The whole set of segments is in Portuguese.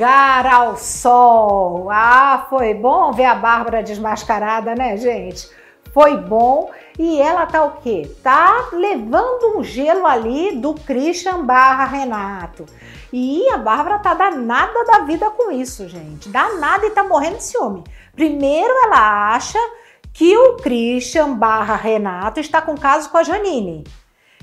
lugar ao sol. Ah, foi bom ver a Bárbara desmascarada, né, gente? Foi bom. E ela tá o quê? Tá levando um gelo ali do Christian barra Renato. E a Bárbara tá danada da vida com isso, gente. Danada e tá morrendo de ciúme. Primeiro ela acha que o Christian barra Renato está com caso com a Janine.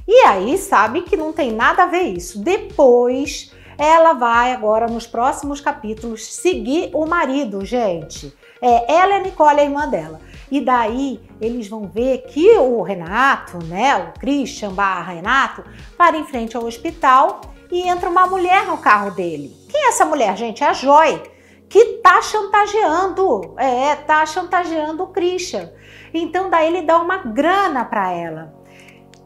E aí sabe que não tem nada a ver isso. Depois ela vai agora nos próximos capítulos seguir o marido, gente. É ela a Nicole, a irmã dela. E daí eles vão ver que o Renato, né, o Christian barra Renato, para em frente ao hospital e entra uma mulher no carro dele. Quem é essa mulher, gente? É a Joy, que tá chantageando, é, tá chantageando o Christian. Então daí ele dá uma grana para ela.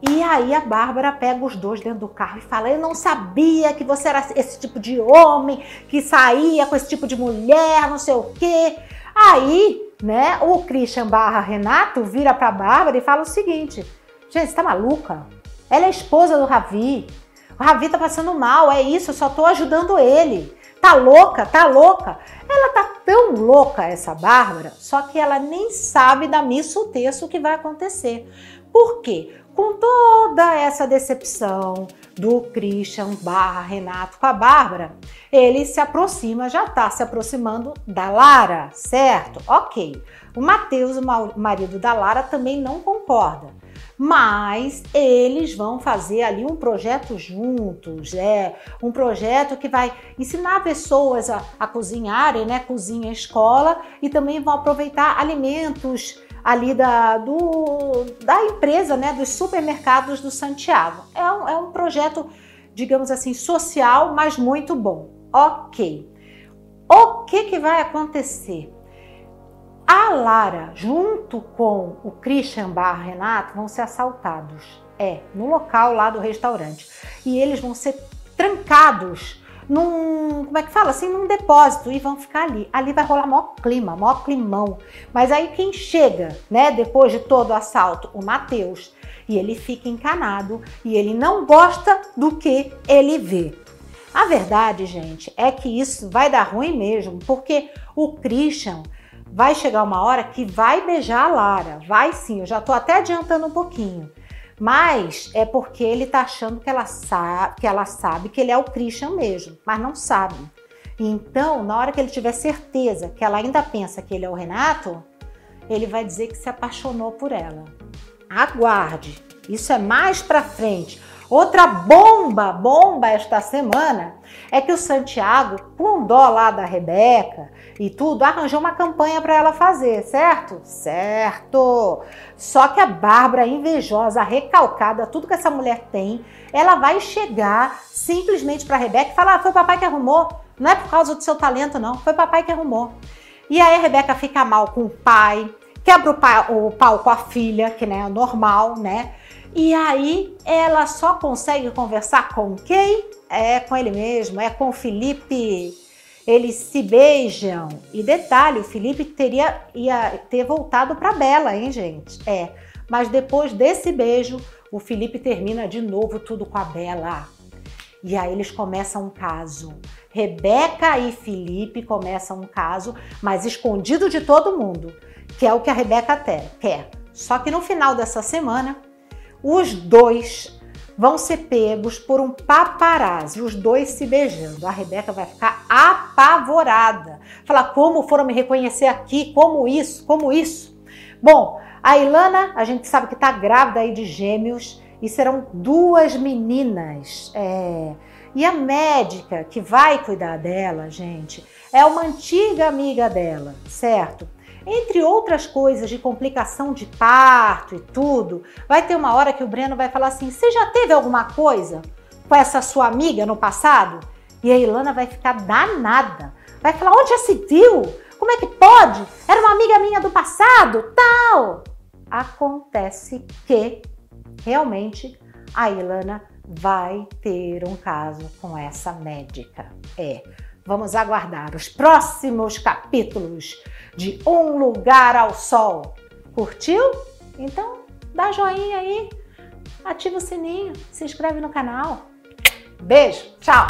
E aí a Bárbara pega os dois dentro do carro e fala: Eu não sabia que você era esse tipo de homem, que saía com esse tipo de mulher, não sei o quê. Aí, né, o Christian barra Renato vira pra Bárbara e fala o seguinte: Gente, você tá maluca? Ela é esposa do Ravi. O Ravi tá passando mal, é isso, eu só tô ajudando ele. Tá louca, tá louca. Ela tá tão louca, essa Bárbara, só que ela nem sabe da missa o texto que vai acontecer. Por quê? Com toda essa decepção do Christian barra Renato com a Bárbara, ele se aproxima, já está se aproximando da Lara, certo? Ok. O Matheus, o marido da Lara, também não concorda. Mas eles vão fazer ali um projeto juntos, é um projeto que vai ensinar pessoas a, a cozinharem, né? Cozinha escola e também vão aproveitar alimentos ali da, do, da empresa, né, dos supermercados do Santiago. É um, é um projeto, digamos assim, social, mas muito bom. Ok. O que, que vai acontecer? A Lara, junto com o Christian Barra Renato, vão ser assaltados. É, no local lá do restaurante. E eles vão ser trancados num, como é que fala? Assim, num depósito e vão ficar ali. Ali vai rolar maior clima, maior climão. Mas aí quem chega, né, depois de todo o assalto? O Matheus. E ele fica encanado e ele não gosta do que ele vê. A verdade, gente, é que isso vai dar ruim mesmo, porque o Christian vai chegar uma hora que vai beijar a Lara. Vai sim, eu já tô até adiantando um pouquinho. Mas é porque ele tá achando que ela sabe que ela sabe que ele é o Christian mesmo, mas não sabe. Então, na hora que ele tiver certeza que ela ainda pensa que ele é o Renato, ele vai dizer que se apaixonou por ela. Aguarde. Isso é mais para frente. Outra bomba, bomba esta semana é que o Santiago, com dó lá da Rebeca e tudo, arranjou uma campanha para ela fazer, certo? Certo! Só que a Bárbara, invejosa, recalcada, tudo que essa mulher tem, ela vai chegar simplesmente para Rebeca e falar: ah, foi o papai que arrumou, não é por causa do seu talento, não, foi o papai que arrumou. E aí a Rebeca fica mal com o pai, quebra o pau, o pau com a filha, que né, é normal, né? E aí ela só consegue conversar com quem? É com ele mesmo, é com o Felipe. Eles se beijam. E detalhe, o Felipe teria ia ter voltado para Bela, hein, gente? É. Mas depois desse beijo, o Felipe termina de novo tudo com a Bela. E aí eles começam um caso. Rebeca e Felipe começam um caso, mas escondido de todo mundo, que é o que a Rebeca quer. Só que no final dessa semana, os dois vão ser pegos por um paparazzi, os dois se beijando. A Rebeca vai ficar apavorada. Falar como foram me reconhecer aqui, como isso, como isso. Bom, a Ilana, a gente sabe que está grávida aí de gêmeos e serão duas meninas. É... E a médica que vai cuidar dela, gente, é uma antiga amiga dela, certo? Entre outras coisas de complicação de parto e tudo, vai ter uma hora que o Breno vai falar assim: Você já teve alguma coisa com essa sua amiga no passado? E a Ilana vai ficar danada. Vai falar: Onde já se viu? Como é que pode? Era uma amiga minha do passado? Tal. Acontece que realmente a Ilana vai ter um caso com essa médica. É. Vamos aguardar os próximos capítulos de Um Lugar ao Sol. Curtiu? Então dá joinha aí, ativa o sininho, se inscreve no canal. Beijo, tchau!